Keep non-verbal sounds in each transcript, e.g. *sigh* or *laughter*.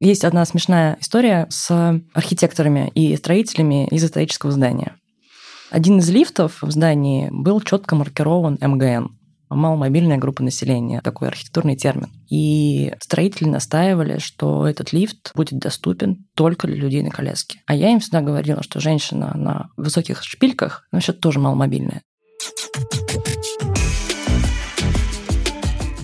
Есть одна смешная история с архитекторами и строителями из исторического здания. Один из лифтов в здании был четко маркирован МГН маломобильная группа населения, такой архитектурный термин. И строители настаивали, что этот лифт будет доступен только для людей на коляске. А я им всегда говорила, что женщина на высоких шпильках, ну, вообще тоже маломобильная.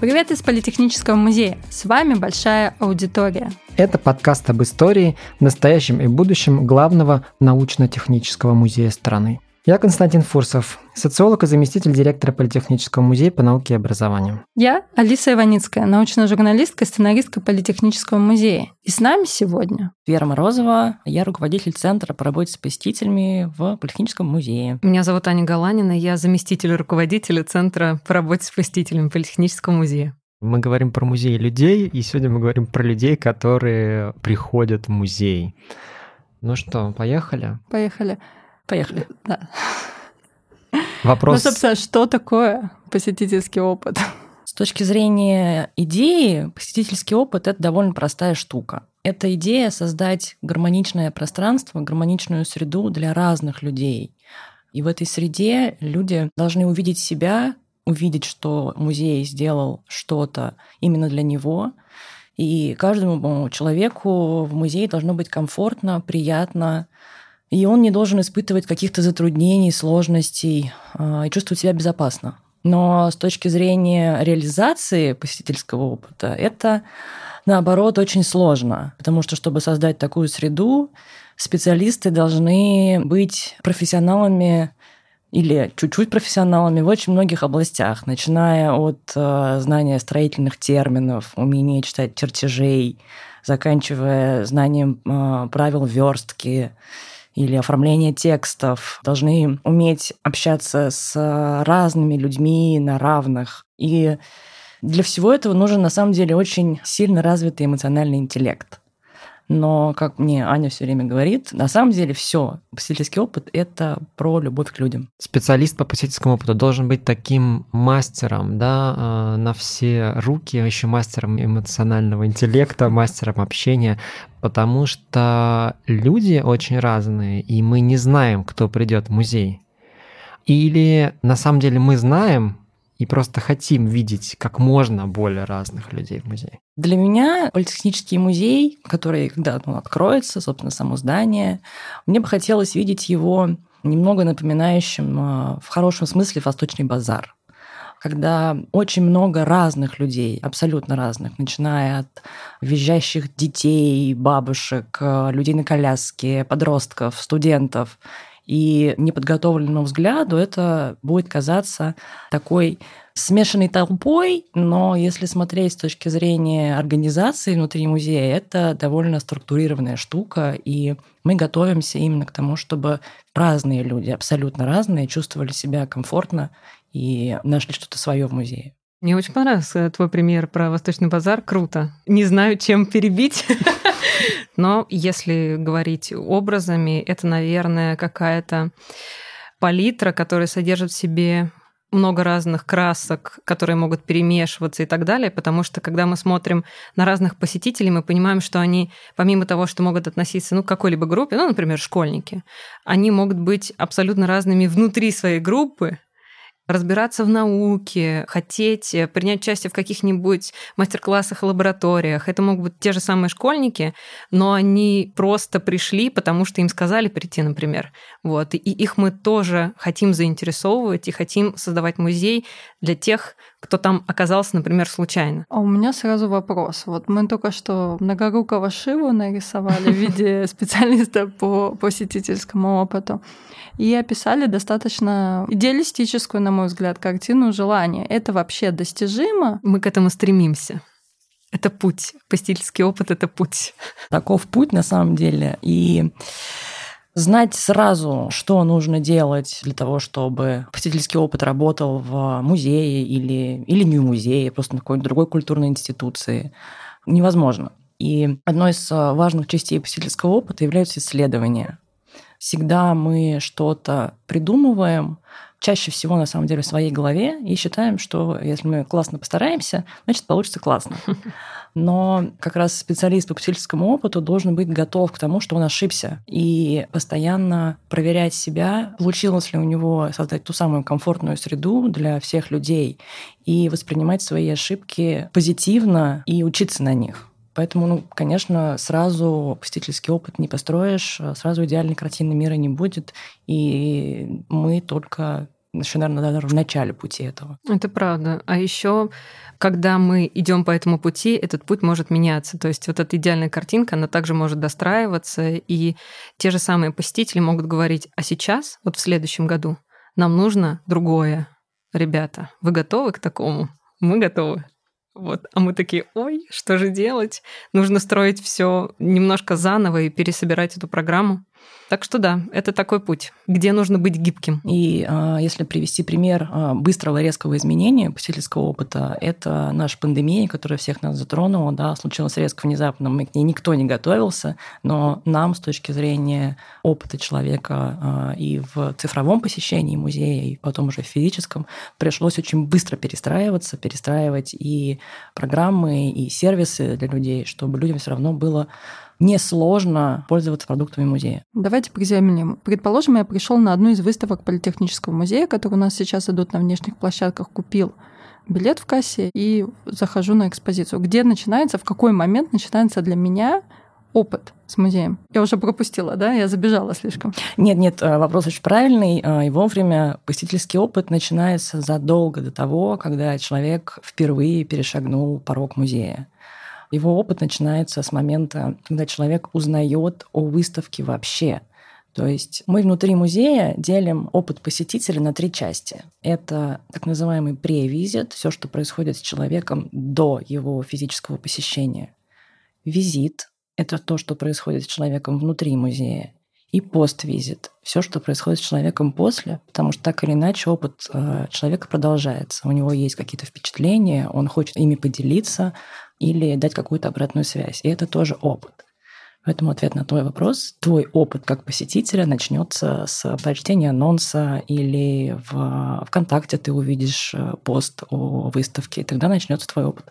Привет из Политехнического музея. С вами большая аудитория. Это подкаст об истории, настоящем и будущем главного научно-технического музея страны. Я Константин Фурсов, социолог и заместитель директора Политехнического музея по науке и образованию. Я Алиса Иваницкая, научная журналистка, сценаристка Политехнического музея. И с нами сегодня Вера Морозова, я руководитель Центра по работе с посетителями в Политехническом музее. Меня зовут Аня Галанина, я заместитель руководителя Центра по работе с посетителями Политехнического музея. Мы говорим про музей людей, и сегодня мы говорим про людей, которые приходят в музей. Ну что, поехали? Поехали. Поехали. Да. Вопрос... Ну, собственно, что такое посетительский опыт? С точки зрения идеи, посетительский опыт — это довольно простая штука. Это идея создать гармоничное пространство, гармоничную среду для разных людей. И в этой среде люди должны увидеть себя, увидеть, что музей сделал что-то именно для него. И каждому человеку в музее должно быть комфортно, приятно, и он не должен испытывать каких-то затруднений, сложностей а, и чувствовать себя безопасно. Но с точки зрения реализации посетительского опыта, это, наоборот, очень сложно, потому что, чтобы создать такую среду, специалисты должны быть профессионалами или чуть-чуть профессионалами в очень многих областях, начиная от э, знания строительных терминов, умения читать чертежей, заканчивая знанием э, правил верстки, или оформление текстов, должны уметь общаться с разными людьми на равных. И для всего этого нужен на самом деле очень сильно развитый эмоциональный интеллект. Но, как мне Аня все время говорит, на самом деле все. Посетительский опыт — это про любовь к людям. Специалист по посетительскому опыту должен быть таким мастером, да, а, на все руки, а еще мастером эмоционального интеллекта, мастером общения, потому что люди очень разные, и мы не знаем, кто придет в музей. Или на самом деле мы знаем, и просто хотим видеть как можно более разных людей в музее. Для меня Политехнический музей, который когда ну, откроется, собственно, само здание, мне бы хотелось видеть его немного напоминающим а, в хорошем смысле восточный базар когда очень много разных людей, абсолютно разных, начиная от визжащих детей, бабушек, людей на коляске, подростков, студентов, и неподготовленному взгляду это будет казаться такой смешанной толпой, но если смотреть с точки зрения организации внутри музея, это довольно структурированная штука, и мы готовимся именно к тому, чтобы разные люди, абсолютно разные, чувствовали себя комфортно и нашли что-то свое в музее. Мне очень понравился твой пример про Восточный базар. Круто. Не знаю, чем перебить. *laughs* Но если говорить образами, это, наверное, какая-то палитра, которая содержит в себе много разных красок, которые могут перемешиваться и так далее, потому что когда мы смотрим на разных посетителей, мы понимаем, что они, помимо того, что могут относиться ну, к какой-либо группе, ну, например, школьники, они могут быть абсолютно разными внутри своей группы, разбираться в науке, хотеть э, принять участие в каких-нибудь мастер-классах и лабораториях. Это могут быть те же самые школьники, но они просто пришли, потому что им сказали прийти, например. Вот. И их мы тоже хотим заинтересовывать и хотим создавать музей для тех, кто там оказался, например, случайно. А у меня сразу вопрос. Вот мы только что многорукого Шиву нарисовали в виде *laughs* специалиста по посетительскому опыту и описали достаточно идеалистическую, на мой взгляд, картину желания. Это вообще достижимо? Мы к этому стремимся. Это путь. Посетительский опыт — это путь. Таков путь на самом деле. И знать сразу, что нужно делать для того, чтобы посетительский опыт работал в музее или, или не в музее, просто на какой-нибудь другой культурной институции, невозможно. И одной из важных частей посетительского опыта являются исследования. Всегда мы что-то придумываем, чаще всего, на самом деле, в своей голове и считаем, что если мы классно постараемся, значит, получится классно. *laughs* Но как раз специалист по потребительскому опыту должен быть готов к тому, что он ошибся, и постоянно проверять себя, получилось ли у него создать ту самую комфортную среду для всех людей, и воспринимать свои ошибки позитивно и учиться на них. Поэтому, ну, конечно, сразу посетительский опыт не построишь, сразу идеальной картины мира не будет, и мы только еще, наверное, даже в начале пути этого. Это правда. А еще, когда мы идем по этому пути, этот путь может меняться. То есть вот эта идеальная картинка, она также может достраиваться, и те же самые посетители могут говорить, а сейчас, вот в следующем году, нам нужно другое. Ребята, вы готовы к такому? Мы готовы. Вот. А мы такие, ой, что же делать? Нужно строить все немножко заново и пересобирать эту программу. Так что да, это такой путь, где нужно быть гибким. И а, если привести пример а, быстрого резкого изменения посетительского опыта, это наша пандемия, которая всех нас затронула, да, случилась резко внезапно, мы к ней никто не готовился, но нам с точки зрения опыта человека а, и в цифровом посещении музея, и потом уже в физическом, пришлось очень быстро перестраиваться, перестраивать и программы, и сервисы для людей, чтобы людям все равно было несложно пользоваться продуктами музея. Давайте приземлим. Предположим, я пришел на одну из выставок Политехнического музея, которые у нас сейчас идут на внешних площадках, купил билет в кассе и захожу на экспозицию. Где начинается, в какой момент начинается для меня опыт с музеем? Я уже пропустила, да? Я забежала слишком. Нет, нет, э, вопрос очень правильный. Э, и вовремя посетительский опыт начинается задолго до того, когда человек впервые перешагнул порог музея. Его опыт начинается с момента, когда человек узнает о выставке вообще. То есть мы внутри музея делим опыт посетителя на три части. Это так называемый превизит, все, что происходит с человеком до его физического посещения. Визит – это то, что происходит с человеком внутри музея. И поствизит – все, что происходит с человеком после, потому что так или иначе опыт э, человека продолжается. У него есть какие-то впечатления, он хочет ими поделиться, или дать какую-то обратную связь. И это тоже опыт. Поэтому ответ на твой вопрос, твой опыт как посетителя начнется с прочтения анонса или в ВКонтакте ты увидишь э, пост о выставке, и тогда начнется твой опыт.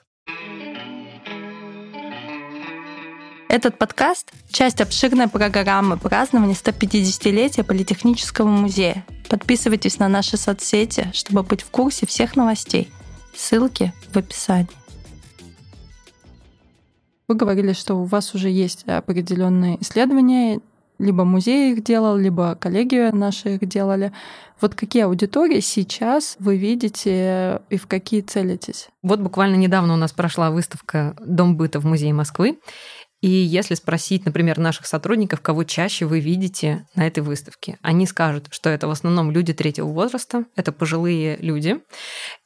Этот подкаст — часть обширной программы празднования 150-летия Политехнического музея. Подписывайтесь на наши соцсети, чтобы быть в курсе всех новостей. Ссылки в описании. Вы говорили, что у вас уже есть определенные исследования, либо музей их делал, либо коллеги наши их делали. Вот какие аудитории сейчас вы видите и в какие целитесь? Вот буквально недавно у нас прошла выставка «Дом быта» в Музее Москвы. И если спросить, например, наших сотрудников, кого чаще вы видите на этой выставке, они скажут, что это в основном люди третьего возраста, это пожилые люди,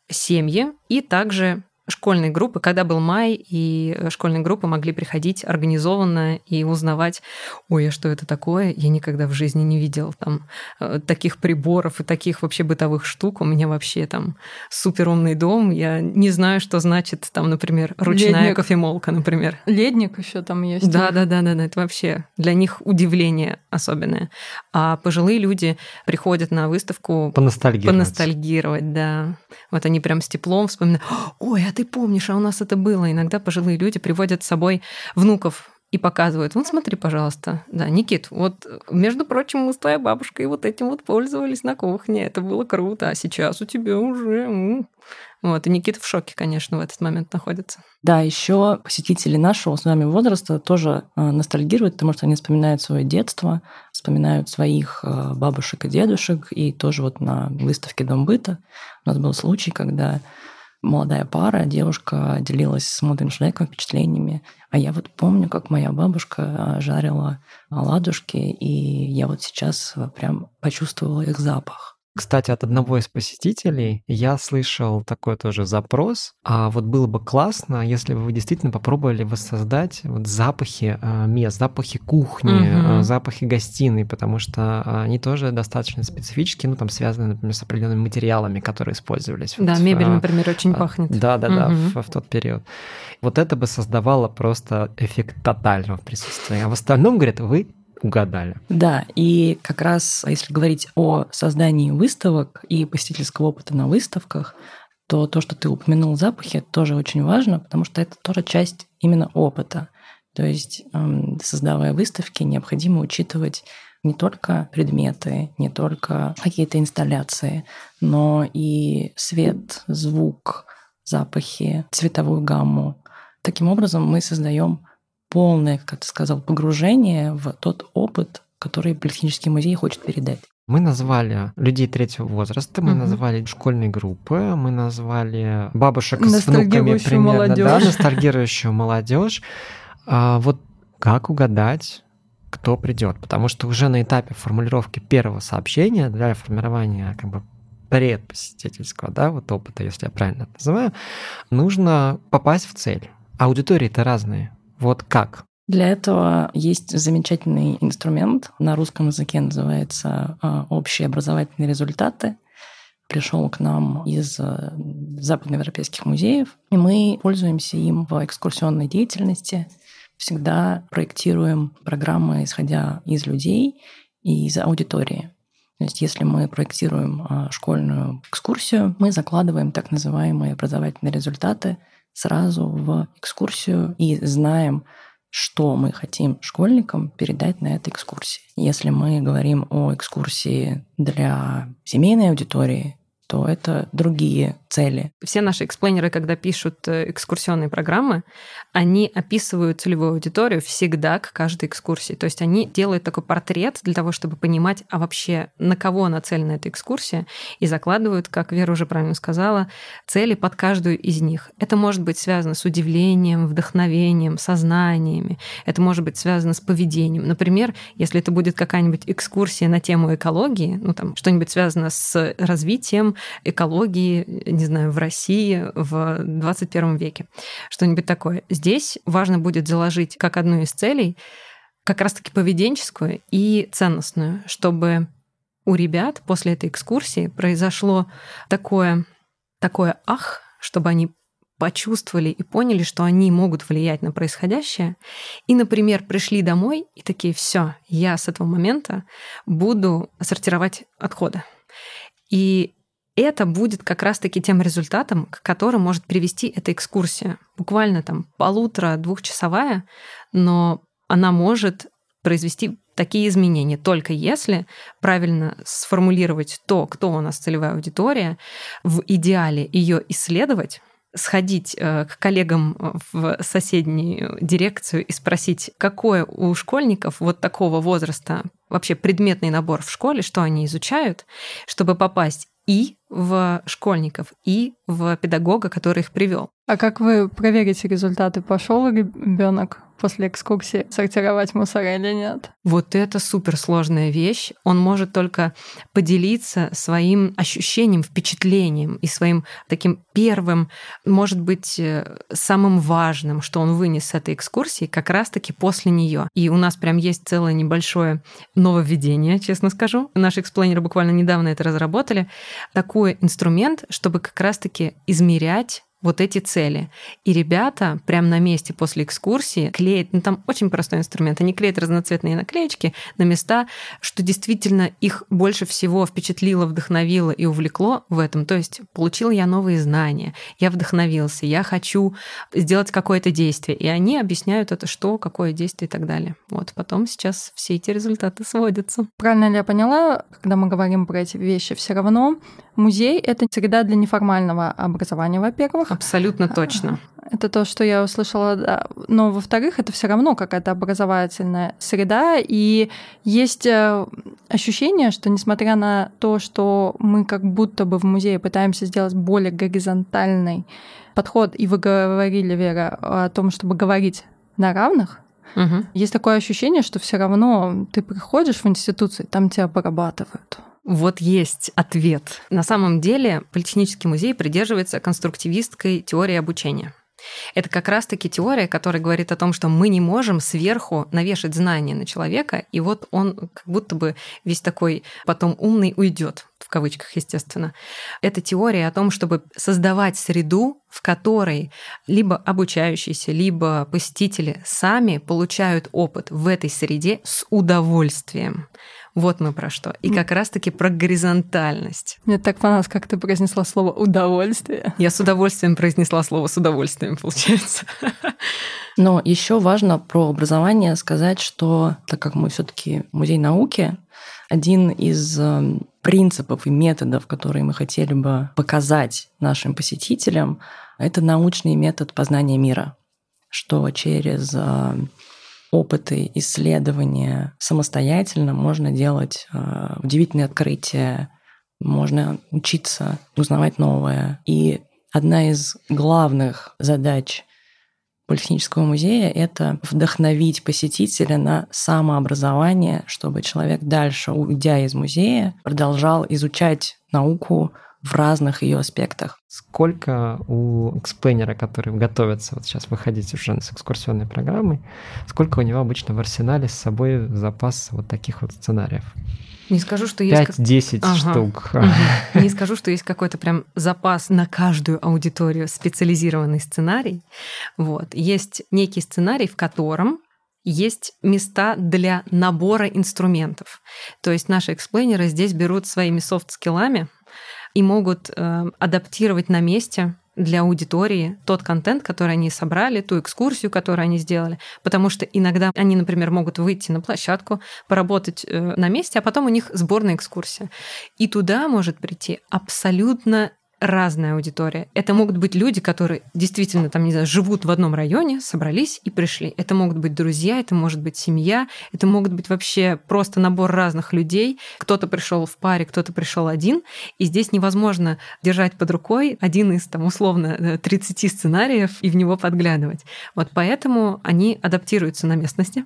семьи и также школьной группы, когда был май, и э, школьные группы могли приходить организованно и узнавать, ой, а что это такое? Я никогда в жизни не видел там э, таких приборов и таких вообще бытовых штук. У меня вообще там супер умный дом. Я не знаю, что значит там, например, ручная Ледник. кофемолка, например. Ледник еще там есть. Да, да, да, да, да, это вообще для них удивление особенное. А пожилые люди приходят на выставку поностальгировать. Поностальгировать, да. Вот они прям с теплом вспоминают, ой, а ты помнишь, а у нас это было. Иногда пожилые люди приводят с собой внуков и показывают. Вот смотри, пожалуйста. Да, Никит, вот, между прочим, мы с твоей бабушкой вот этим вот пользовались на кухне. Это было круто. А сейчас у тебя уже... Вот, и Никита в шоке, конечно, в этот момент находится. Да, еще посетители нашего с нами возраста тоже э, ностальгируют, потому что они вспоминают свое детство, вспоминают своих э, бабушек и дедушек, и тоже вот на выставке «Дом быта» у нас был случай, когда молодая пара, девушка делилась с молодым человеком впечатлениями. А я вот помню, как моя бабушка а, жарила оладушки, и я вот сейчас прям почувствовала их запах. Кстати, от одного из посетителей я слышал такой тоже запрос. А вот было бы классно, если бы вы действительно попробовали воссоздать вот запахи э, мест, запахи кухни, угу. запахи гостиной, потому что они тоже достаточно специфические, ну там связаны, например, с определенными материалами, которые использовались. Да, вот, мебель, например, очень пахнет. Да, да, да, угу. в, в тот период. Вот это бы создавало просто эффект тотального присутствия. А в остальном, говорят, вы угадали. Да, и как раз если говорить о создании выставок и посетительского опыта на выставках, то то, что ты упомянул запахи, тоже очень важно, потому что это тоже часть именно опыта. То есть, эм, создавая выставки, необходимо учитывать не только предметы, не только какие-то инсталляции, но и свет, звук, запахи, цветовую гамму. Таким образом, мы создаем полное, как ты сказал, погружение в тот опыт, который Политехнический музей хочет передать. Мы назвали людей третьего возраста, мы угу. назвали школьные группы, мы назвали бабушек с внуками примерно, молодежь. да, ностальгирующую молодежь. А вот как угадать, кто придет? Потому что уже на этапе формулировки первого сообщения для формирования как бы предпосетительского, да, вот опыта, если я правильно это называю, нужно попасть в цель. Аудитории-то разные. Вот как? Для этого есть замечательный инструмент, на русском языке называется а, «Общие образовательные результаты». Пришел к нам из э, западноевропейских музеев, и мы пользуемся им в экскурсионной деятельности. Всегда проектируем программы, исходя из людей и из аудитории. То есть если мы проектируем а, школьную экскурсию, мы закладываем так называемые образовательные результаты сразу в экскурсию и знаем, что мы хотим школьникам передать на этой экскурсии. Если мы говорим о экскурсии для семейной аудитории, то это другие цели. Все наши эксплейнеры, когда пишут э, экскурсионные программы, они описывают целевую аудиторию всегда к каждой экскурсии. То есть они делают такой портрет для того, чтобы понимать, а вообще на кого нацелена эта экскурсия, и закладывают, как Вера уже правильно сказала, цели под каждую из них. Это может быть связано с удивлением, вдохновением, сознаниями. Это может быть связано с поведением. Например, если это будет какая-нибудь экскурсия на тему экологии, ну там что-нибудь связано с развитием экологии, не знаю, в России в 21 веке. Что-нибудь такое. Здесь важно будет заложить как одну из целей как раз-таки поведенческую и ценностную, чтобы у ребят после этой экскурсии произошло такое, такое ах, чтобы они почувствовали и поняли, что они могут влиять на происходящее, и, например, пришли домой и такие, все, я с этого момента буду сортировать отходы. И это будет как раз-таки тем результатом, к которому может привести эта экскурсия. Буквально там полутора-двухчасовая, но она может произвести такие изменения, только если правильно сформулировать то, кто у нас целевая аудитория, в идеале ее исследовать, сходить э, к коллегам в соседнюю дирекцию и спросить, какой у школьников вот такого возраста вообще предметный набор в школе, что они изучают, чтобы попасть и в школьников, и в педагога, который их привел. А как вы проверите результаты? Пошел ребенок после экскурсии сортировать мусор или нет? Вот это суперсложная вещь. Он может только поделиться своим ощущением, впечатлением и своим таким первым, может быть, э, самым важным, что он вынес с этой экскурсии, как раз-таки после нее. И у нас прям есть целое небольшое нововведение, честно скажу. Наши эксплейнеры буквально недавно это разработали. Такой инструмент, чтобы как раз-таки измерять вот эти цели. И ребята прямо на месте после экскурсии клеят, ну там очень простой инструмент, они клеят разноцветные наклеечки на места, что действительно их больше всего впечатлило, вдохновило и увлекло в этом. То есть получил я новые знания, я вдохновился, я хочу сделать какое-то действие. И они объясняют это, что, какое действие и так далее. Вот потом сейчас все эти результаты сводятся. Правильно ли я поняла, когда мы говорим про эти вещи, все равно музей — это среда для неформального образования, во-первых, во-первых. Абсолютно точно. Это то, что я услышала, да. Но, во-вторых, это все равно какая-то образовательная среда, и есть э, ощущение, что несмотря на то, что мы как будто бы в музее пытаемся сделать более горизонтальный подход, и вы говорили, Вера, о том, чтобы говорить на равных, Угу. Есть такое ощущение, что все равно ты приходишь в институцию, там тебя обрабатывают. Вот есть ответ. На самом деле Политехнический музей придерживается конструктивистской теории обучения. Это как раз-таки теория, которая говорит о том, что мы не можем сверху навешать знания на человека, и вот он как будто бы весь такой потом умный уйдет. в кавычках, естественно. Это теория о том, чтобы создавать среду, в которой либо обучающиеся, либо посетители сами получают опыт в этой среде с удовольствием. Вот мы про что. И как раз-таки про горизонтальность. Мне так понравилось, как ты произнесла слово «удовольствие». Я с удовольствием произнесла слово «с удовольствием», получается. Но еще важно про образование сказать, что так как мы все-таки музей науки, один из эм, принципов и методов, которые мы хотели бы показать нашим посетителям, это научный метод познания мира, что через эм, опыты, исследования самостоятельно можно делать э, удивительные открытия, можно учиться, узнавать новое. И одна из главных задач Политехнического музея — это вдохновить посетителя на самообразование, чтобы человек дальше, уйдя из музея, продолжал изучать науку, в разных ее аспектах. Сколько у эксплейнера, который готовится вот сейчас выходить уже с экскурсионной программой, сколько у него обычно в арсенале с собой запас вот таких вот сценариев? Не скажу, что есть... 5-10 ага. штук. Угу. Не скажу, что есть какой-то прям запас на каждую аудиторию специализированный сценарий. Вот. Есть некий сценарий, в котором есть места для набора инструментов. То есть наши эксплейнеры здесь берут своими софт-скиллами, и могут э, адаптировать на месте для аудитории тот контент, который они собрали, ту экскурсию, которую они сделали. Потому что иногда они, например, могут выйти на площадку, поработать э, на месте, а потом у них сборная экскурсия. И туда может прийти абсолютно разная аудитория. Это могут быть люди, которые действительно там, не знаю, живут в одном районе, собрались и пришли. Это могут быть друзья, это может быть семья, это могут быть вообще просто набор разных людей. Кто-то пришел в паре, кто-то пришел один. И здесь невозможно держать под рукой один из там условно 30 э, сценариев и в него подглядывать. Вот поэтому они адаптируются на местности.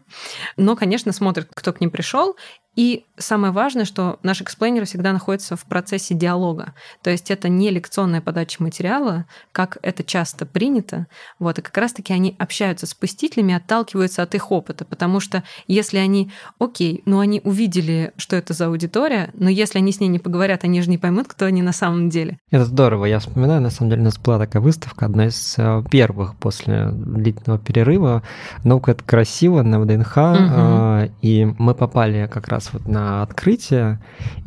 Но, конечно, смотрят, кто к ним пришел, и самое важное, что наш explainer всегда находится в процессе диалога. То есть это не лекционная подача материала, как это часто принято. Вот, и как раз-таки они общаются с посетителями, отталкиваются от их опыта. Потому что если они, окей, ну они увидели, что это за аудитория, но если они с ней не поговорят, они же не поймут, кто они на самом деле. Это здорово. Я вспоминаю, на самом деле, у нас была такая выставка, одна из э, первых после длительного перерыва. Наука — это красиво на ВДНХ, угу. и мы попали как раз раз вот на открытие,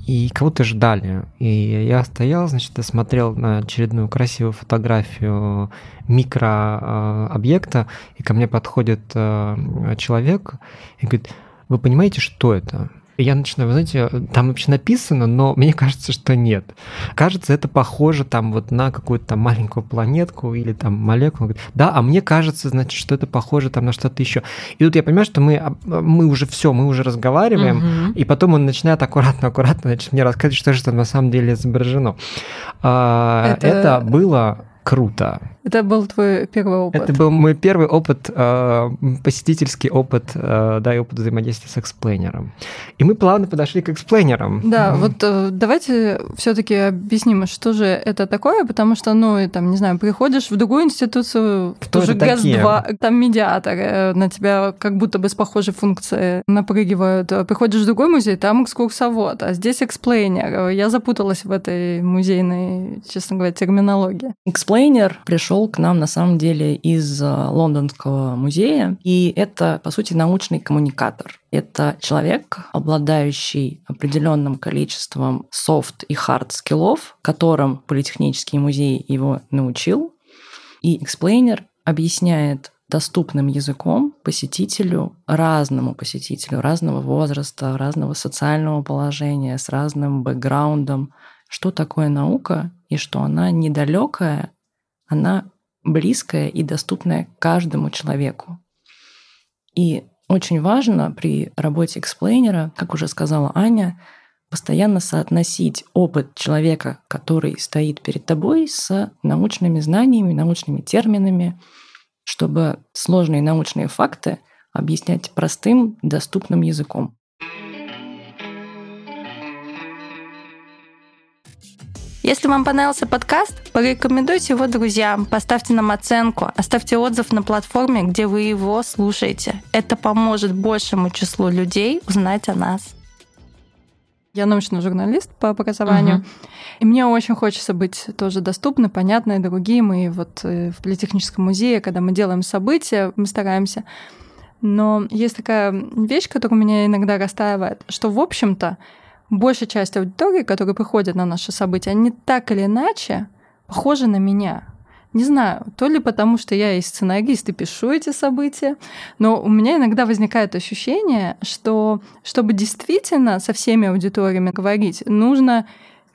и кого-то ждали. И я стоял, значит, и смотрел на очередную красивую фотографию микрообъекта, и ко мне подходит э, человек и говорит, вы понимаете, что это? Я начинаю, вы знаете, там вообще написано, но мне кажется, что нет. Кажется, это похоже там вот на какую-то там маленькую планетку или там молекулу. Да, а мне кажется, значит, что это похоже там на что-то еще. И тут я понимаю, что мы, а, мы уже все, мы уже разговариваем, угу. и потом он начинает аккуратно-аккуратно значит, мне рассказывать, что же там на самом деле изображено. А, это... это было круто. Это был твой первый опыт? Это был мой первый опыт, э, посетительский опыт, э, да, и опыт взаимодействия с explainer ом. И мы плавно подошли к explainer ам. Да, mm-hmm. вот э, давайте все таки объясним, что же это такое, потому что, ну, и, там, не знаю, приходишь в другую институцию, тот же ГЭС-2, там медиатор, на тебя как будто бы с похожей функцией напрыгивают. Приходишь в другой музей, там экскурсовод, а здесь explainer. Я запуталась в этой музейной, честно говоря, терминологии. Explainer пришел пришел к нам на самом деле из э, Лондонского музея, и это, по сути, научный коммуникатор. Это человек, обладающий определенным количеством софт и hard skill ов, которым Политехнический музей его научил. И explainer объясняет доступным языком посетителю, разному посетителю, разного возраста, разного социального положения, с разным бэкграундом, что такое наука и что она недалекая она близкая и доступная каждому человеку. И очень важно при работе эксплейнера, как уже сказала Аня, постоянно соотносить опыт человека, который стоит перед тобой, с научными знаниями, научными терминами, чтобы сложные научные факты объяснять простым, доступным языком. Если вам понравился подкаст, порекомендуйте его друзьям, поставьте нам оценку, оставьте отзыв на платформе, где вы его слушаете. Это поможет большему числу людей узнать о нас. Я научный журналист по образованию, uh-huh. и мне очень хочется быть тоже доступной, понятной другим. И вот э, в Политехническом музее, когда мы делаем события, мы стараемся. Но есть такая вещь, которая меня иногда расстраивает, что, в общем-то, большая часть аудитории, которые приходят на наши события, они так или иначе похожи на меня. Не знаю, то ли потому, что я и сценарист и пишу эти события, но у меня иногда возникает ощущение, что чтобы действительно со всеми аудиториями говорить, нужно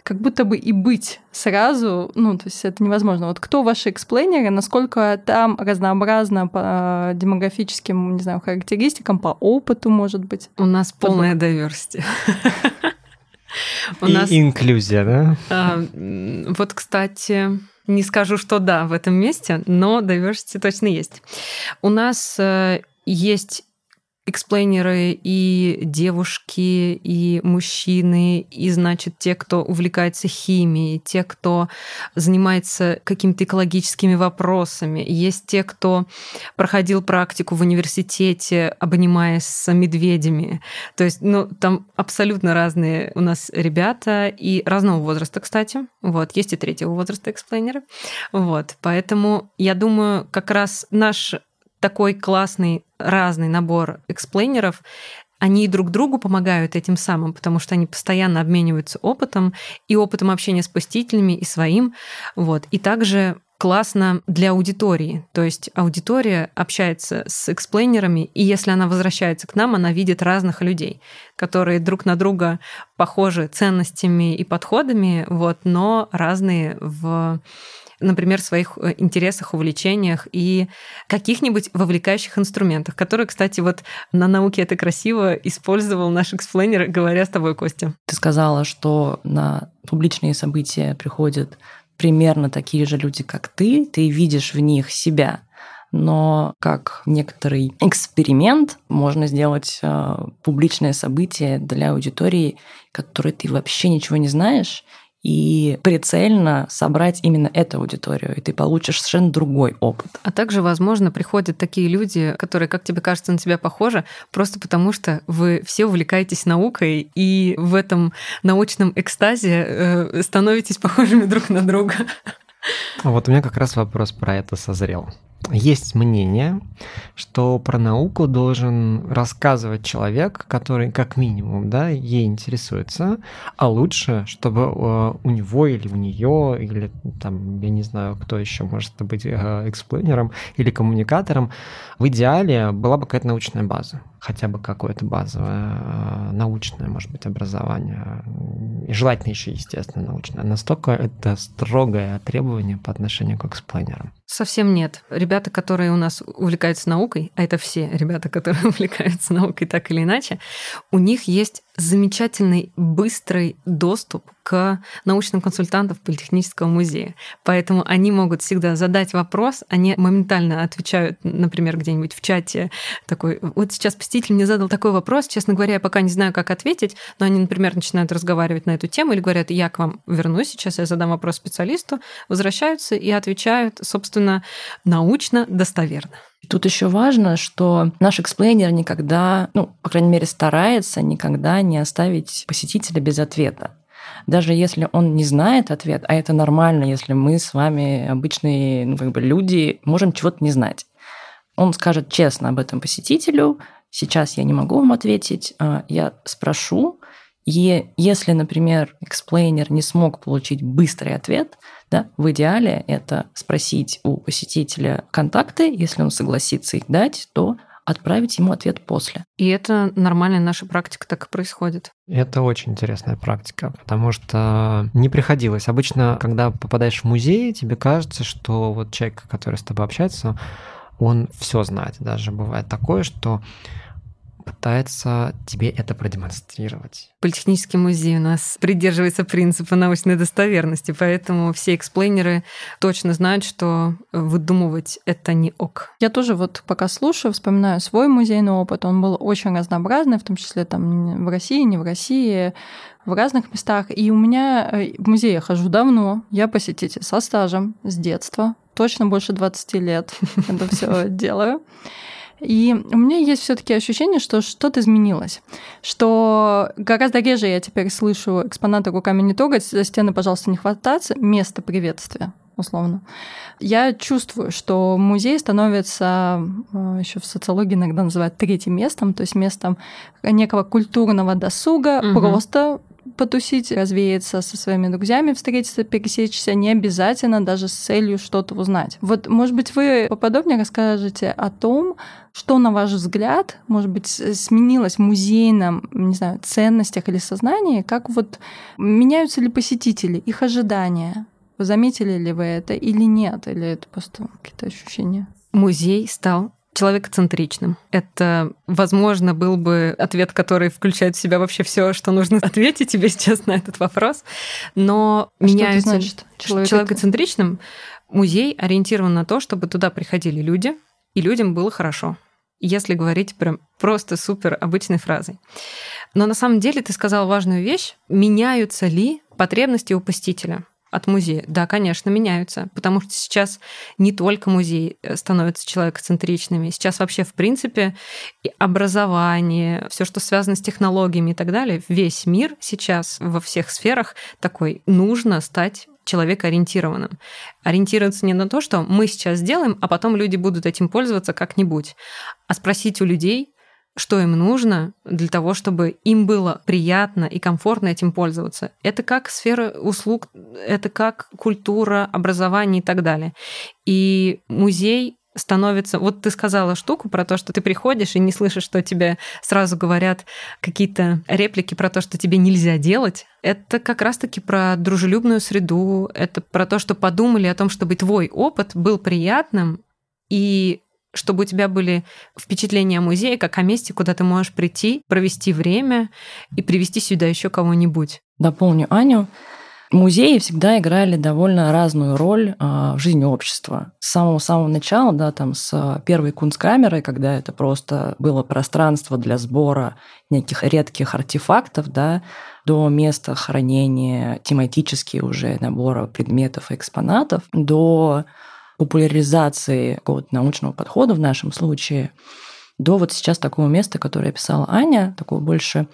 как будто бы и быть сразу, ну, то есть это невозможно. Вот кто ваши эксплейнеры, насколько там разнообразно по демографическим, не знаю, характеристикам, по опыту, может быть? У нас полная diversity. *laughs* У и нас... инклюзия, да? А, вот, кстати, не скажу, что да в этом месте, но diversity точно есть. У нас э, есть эксплейнеры и девушки, и мужчины, и, значит, те, кто увлекается химией, те, кто занимается какими-то экологическими вопросами. Есть те, кто проходил практику в университете, обнимаясь с медведями. То есть, ну, там абсолютно разные у нас ребята и разного возраста, кстати. Вот, есть и третьего возраста explainer ы. Вот, поэтому я думаю, как раз наш такой классный разный набор explainer ов, они друг другу помогают этим самым, потому что они постоянно обмениваются опытом и опытом общения с посетителями и своим. Вот. И также классно для аудитории. То есть аудитория общается с explainer ами, и если она возвращается к нам, она видит разных людей, которые друг на друга похожи ценностями и подходами, вот, но разные в например, в своих э, интересах, увлечениях и каких-нибудь вовлекающих инструментах, которые, кстати, вот на науке это красиво использовал наш explainer, говоря с тобой, Костя. Ты сказала, что на публичные события приходят примерно такие же люди, как ты, ты видишь в них себя но как некоторый эксперимент можно сделать э, публичное событие для аудитории, которой ты вообще ничего не знаешь, и прицельно собрать именно эту аудиторию, и ты получишь совершенно другой опыт. А также, возможно, приходят такие люди, которые, как тебе кажется, на тебя похожи, просто потому что вы все увлекаетесь наукой, и в этом научном экстазе э, становитесь похожими *laughs* друг на друга. Вот у меня как раз вопрос про это созрел есть мнение, что про науку должен рассказывать человек, который как минимум да, ей интересуется, а лучше, чтобы э, у него или у нее, или там, я не знаю, кто еще может быть э, эксплойнером или коммуникатором, в идеале была бы какая-то научная база хотя бы какое-то базовое э, научное, может быть, образование. И желательно еще, естественно, научное. Настолько это строгое требование по отношению к эксплайнерам. Совсем нет. Ребята, которые у нас увлекаются наукой, а это все ребята, которые *laughs* увлекаются наукой так или иначе, у них есть замечательный быстрый доступ к научным консультантам Политехнического музея. Поэтому они могут всегда задать вопрос, они моментально отвечают, например, где-нибудь в чате такой, вот сейчас посетитель мне задал такой вопрос, честно говоря, я пока не знаю, как ответить, но они, например, начинают разговаривать на эту тему или говорят, я к вам вернусь, сейчас я задам вопрос специалисту, возвращаются и отвечают, собственно, научно достоверно. Тут еще важно, что наш explainer никогда, ну, по крайней мере, старается никогда не оставить посетителя без ответа. Даже если он не знает ответ, а это нормально, если мы с вами обычные ну, как бы люди можем чего-то не знать. Он скажет честно об этом посетителю, сейчас я не могу вам ответить, а я спрошу, и если, например, explainer не смог получить быстрый ответ, да, в идеале это спросить у посетителя контакты, если он согласится их дать, то отправить ему ответ после. И это нормальная наша практика, так и происходит. Это очень интересная практика, потому что не приходилось. Обычно, когда попадаешь в музей, тебе кажется, что вот человек, который с тобой общается, он все знает. Даже бывает такое, что пытается тебе это продемонстрировать. Политехнический музей у нас придерживается принципа научной достоверности, поэтому все эксплейнеры точно знают, что выдумывать это не ок. Я тоже вот пока слушаю, вспоминаю свой музейный опыт. Он был очень разнообразный, в том числе там в России, не в России, в разных местах. И у меня э, в музей я хожу давно, я посетитель со стажем с детства, точно больше 20 лет *laughs* это все делаю. И у меня есть все-таки ощущение, что что-то изменилось. Что гораздо реже я теперь слышу экспонаты руками не трогать, за стены, пожалуйста, не хвататься, место приветствия условно. Я чувствую, что музей становится, э, еще в социологии иногда называют третьим местом, то есть местом некого культурного досуга, угу. просто потусить, развеяться со своими друзьями, встретиться, пересечься, не обязательно даже с целью что-то узнать. Вот, может быть, вы поподробнее расскажете о том, что, на ваш взгляд, может быть, сменилось в музейном, не знаю, ценностях или сознании, как вот меняются ли посетители, их ожидания? Заметили ли вы это или нет? Или это просто какие-то ощущения? Музей стал человекоцентричным. Это, возможно, был бы ответ, который включает в себя вообще все, что нужно *laughs* ответить тебе сейчас на этот вопрос. Но а меняется значит человек... человекоцентричным. Музей ориентирован на то, чтобы туда приходили люди, и людям было хорошо. Если говорить прям просто супер обычной фразой. Но на самом деле ты сказал важную вещь. Меняются ли потребности у посетителя? От музея? Да, конечно, меняются, потому что сейчас не только музей э, становятся человекоцентричными, сейчас вообще, в принципе, и образование, все, что связано с технологиями и так далее, весь мир сейчас во всех сферах такой, нужно стать человекоориентированным. Ориентироваться не на то, что мы сейчас сделаем, а потом люди будут этим пользоваться как-нибудь, а спросить у людей, что им нужно для того, чтобы им было приятно и комфортно этим пользоваться. Это как сфера услуг, это как культура, образование и так далее. И музей становится... Вот ты сказала штуку про то, что ты приходишь и не слышишь, что тебе сразу говорят какие-то реплики про то, что тебе нельзя делать. Это как раз-таки про дружелюбную среду, это про то, что подумали о том, чтобы твой опыт был приятным, и чтобы у тебя были впечатления о музее как о месте, куда ты можешь прийти, провести время и привести сюда еще кого-нибудь. Дополню Аню. Музеи всегда играли довольно разную роль а, в жизни общества. С самого-самого начала, да, там с первой кунсткамерой, когда это просто было пространство для сбора неких редких артефактов, да, до места хранения тематические уже набора предметов и экспонатов, до популяризации какого-то научного подхода в нашем случае до вот сейчас такого места, которое писала Аня, такого больше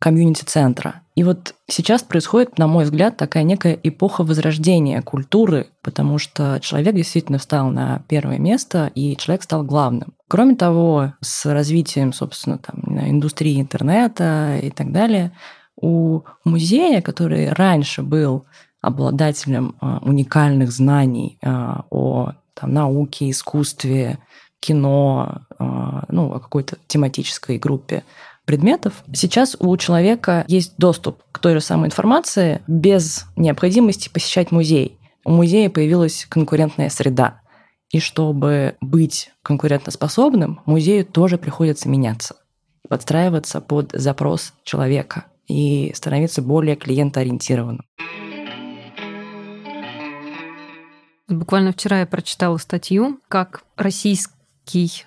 комьюнити-центра. И вот сейчас происходит, на мой взгляд, такая некая эпоха возрождения культуры, потому что человек действительно встал на первое место, и человек стал главным. Кроме того, с развитием, собственно, там, индустрии интернета и так далее, у музея, который раньше был обладателем а, уникальных знаний а, о там, науке, искусстве, кино, а, ну, о какой-то тематической группе предметов. Сейчас у человека есть доступ к той же самой информации без необходимости посещать музей. У музея появилась конкурентная среда. И чтобы быть конкурентоспособным, музею тоже приходится меняться, подстраиваться под запрос человека и становиться более клиентоориентированным. Буквально вчера я прочитала статью, как российский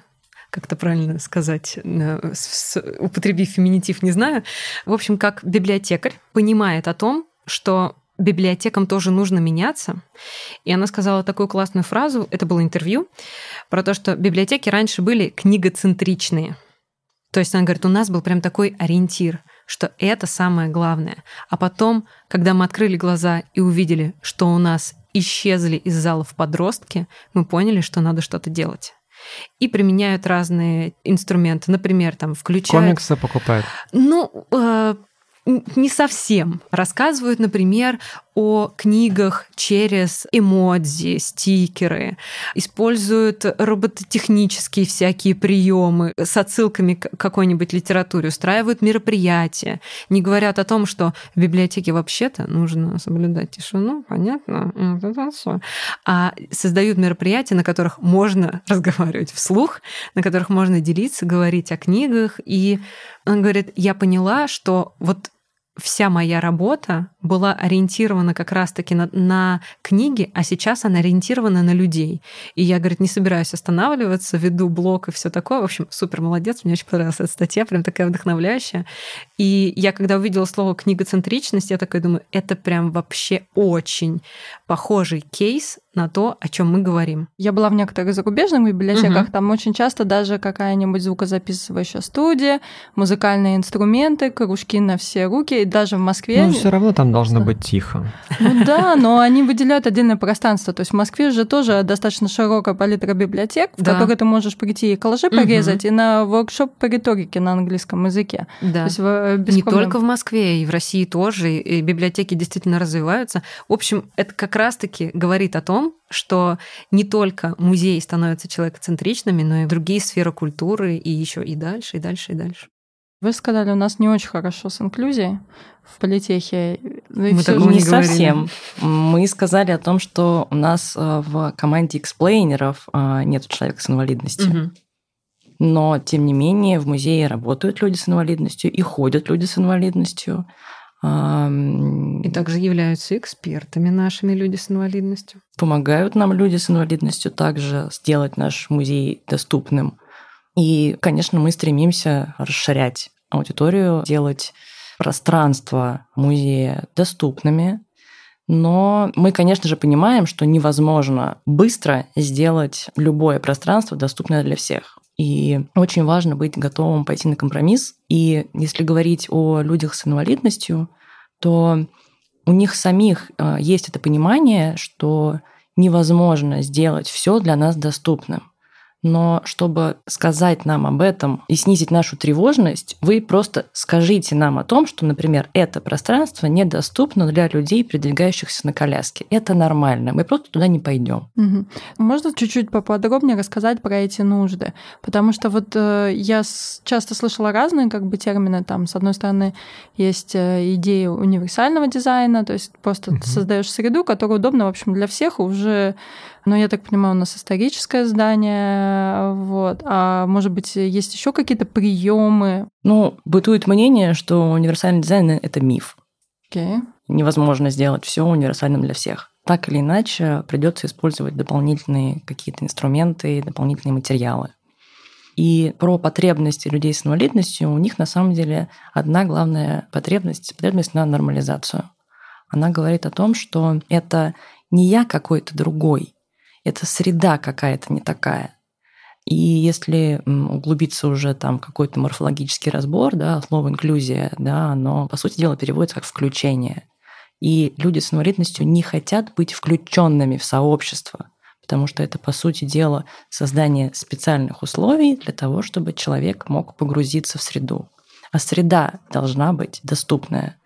как это правильно сказать, употребив феминитив, не знаю. В общем, как библиотекарь понимает о том, что библиотекам тоже нужно меняться. И она сказала такую классную фразу, это было интервью, про то, что библиотеки раньше были книгоцентричные. То есть она говорит, у нас был прям такой ориентир, что это самое главное. А потом, когда мы открыли глаза и увидели, что у нас исчезли из залов подростки, мы поняли, что надо что-то делать и применяют разные инструменты. Например, там включают... Комиксы покупают. Ну, э, не совсем. Рассказывают, например, о книгах через эмодзи, стикеры, используют робототехнические всякие приемы с отсылками к какой-нибудь литературе, устраивают мероприятия, не говорят о том, что в библиотеке вообще-то нужно соблюдать тишину, понятно, а создают мероприятия, на которых можно разговаривать вслух, на которых можно делиться, говорить о книгах, и он говорит, я поняла, что вот вся моя работа была ориентирована как раз-таки на, на книги, а сейчас она ориентирована на людей. И я, говорит, не собираюсь останавливаться, веду блог и все такое. В общем, супер молодец, мне очень понравилась эта статья, прям такая вдохновляющая. И я, когда увидела слово книгоцентричность, я такая думаю, это прям вообще очень похожий кейс на то, о чем мы говорим. Я была в некоторых зарубежных библиотеках, угу. там очень часто даже какая-нибудь звукозаписывающая студия, музыкальные инструменты, кружки на все руки, и даже в Москве... Ну, все равно там должно быть тихо. Ну да, но они выделяют отдельное пространство. То есть в Москве же тоже достаточно широкая палитра библиотек, в да. которые ты можешь прийти и коллажи порезать, угу. и на воркшоп по риторике на английском языке. Да. То есть, э, Не проблем. только в Москве, и в России тоже, и библиотеки действительно развиваются. В общем, это как раз-таки говорит о том, что не только музеи становятся человекоцентричными, но и другие сферы культуры, и еще и дальше, и дальше, и дальше. Вы сказали, у нас не очень хорошо с инклюзией в политехе. Мы все не, не совсем. Мы сказали о том, что у нас э, в команде эксплейнеров э, нет человека с инвалидностью. Угу. Но, тем не менее, в музее работают люди с инвалидностью и ходят люди с инвалидностью. И также являются экспертами нашими люди с инвалидностью. Помогают нам люди с инвалидностью также сделать наш музей доступным. И, конечно, мы стремимся расширять аудиторию, делать пространство музея доступными. Но мы, конечно же, понимаем, что невозможно быстро сделать любое пространство доступное для всех. И очень важно быть готовым пойти на компромисс. И если говорить о людях с инвалидностью, то у них самих э, есть это понимание, что невозможно сделать все для нас доступным но чтобы сказать нам об этом и снизить нашу тревожность, вы просто скажите нам о том, что, например, это пространство недоступно для людей, передвигающихся на коляске. Это нормально, мы просто туда не пойдем. Угу. Можно чуть-чуть поподробнее рассказать про эти нужды? Потому что вот э, я часто слышала разные как бы термины. Там, с одной стороны, есть э, идея универсального дизайна, то есть просто угу. создаешь среду, которая удобна, в общем, для всех, уже но я так понимаю, у нас историческое здание, вот. А может быть, есть еще какие-то приемы? Ну, бытует мнение, что универсальный дизайн это миф. Okay. Невозможно сделать все универсальным для всех. Так или иначе, придется использовать дополнительные какие-то инструменты, дополнительные материалы. И про потребности людей с инвалидностью у них на самом деле одна главная потребность – потребность на нормализацию. Она говорит о том, что это не я какой-то другой, это среда какая-то не такая. И если углубиться уже там какой-то морфологический разбор, да, слово инклюзия, да, оно, по сути дела, переводится как включение. И люди с инвалидностью не хотят быть включенными в сообщество, потому что это, по сути дела, создание специальных условий для того, чтобы человек мог погрузиться в среду. А среда должна быть доступная.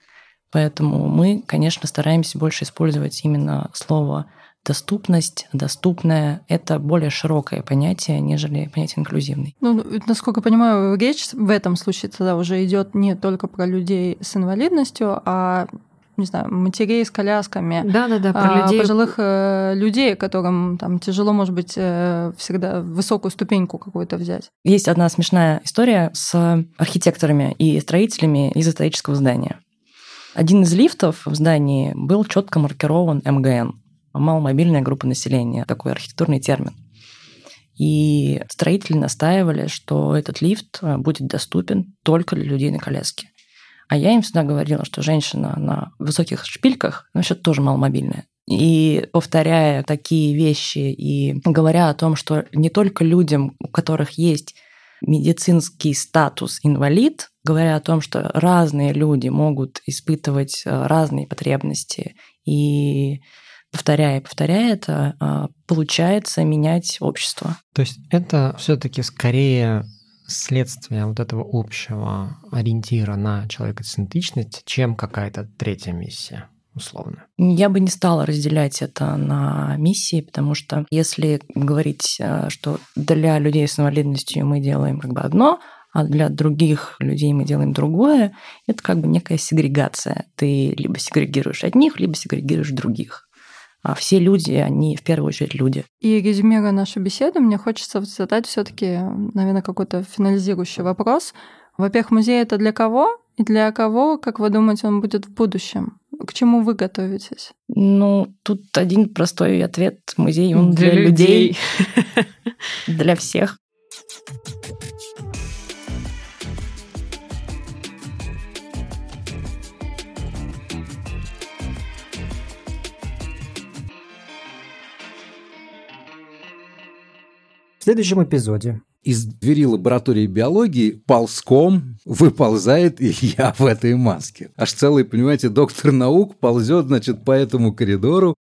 Поэтому мы, конечно, стараемся больше использовать именно слово доступность, доступная — это более широкое понятие, нежели понятие инклюзивный. Ну, насколько я понимаю, речь в этом случае тогда уже идет не только про людей с инвалидностью, а не знаю, матерей с колясками, да, да, да, про людей. пожилых э, людей, которым там тяжело, может быть, э, всегда высокую ступеньку какую-то взять. Есть одна смешная история с архитекторами и строителями из исторического здания. Один из лифтов в здании был четко маркирован МГН маломобильная группа населения, такой архитектурный термин. И строители настаивали, что этот лифт э, будет доступен только для людей на коляске. А я им всегда говорила, что женщина на высоких шпильках, ну, вообще тоже маломобильная. И повторяя такие вещи и говоря о том, что не только людям, у которых есть медицинский статус инвалид, говоря о том, что разные люди могут испытывать э, разные потребности и повторяя и повторяя это, а, получается менять общество. То есть это все-таки скорее следствие вот этого общего ориентира на человекоцентричность, чем какая-то третья миссия условно. Я бы не стала разделять это на миссии, потому что если говорить, а, что для людей с инвалидностью мы делаем как бы одно, а для других людей мы делаем другое, это как бы некая сегрегация. Ты либо сегрегируешь одних, либо сегрегируешь других. А все люди, они в первую очередь люди. И резюмируя нашу беседу, мне хочется задать все таки наверное, какой-то финализирующий вопрос. Во-первых, музей это для кого? И для кого, как вы думаете, он будет в будущем? К чему вы готовитесь? Ну, тут один простой ответ. Музей, он для, для людей, *laughs* для всех. В следующем эпизоде из двери лаборатории биологии ползком выползает *laughs* Илья в этой маске. Аж целый, понимаете, доктор наук ползет, значит, по этому коридору.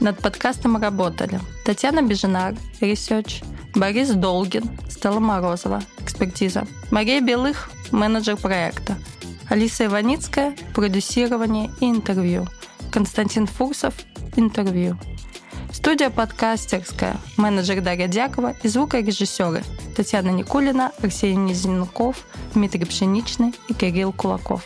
Над подкастом работали Татьяна Бежинар, research, Борис Долгин, Стелла Морозова, экспертиза, Мария Белых, менеджер проекта, Алиса Иваницкая, продюсирование и интервью, Константин Фурсов, интервью. Студия «Подкастерская», менеджер Дарья Дякова и звукорежиссеры Татьяна Никулина, Арсений Низенков, Дмитрий Пшеничный и Кирилл Кулаков.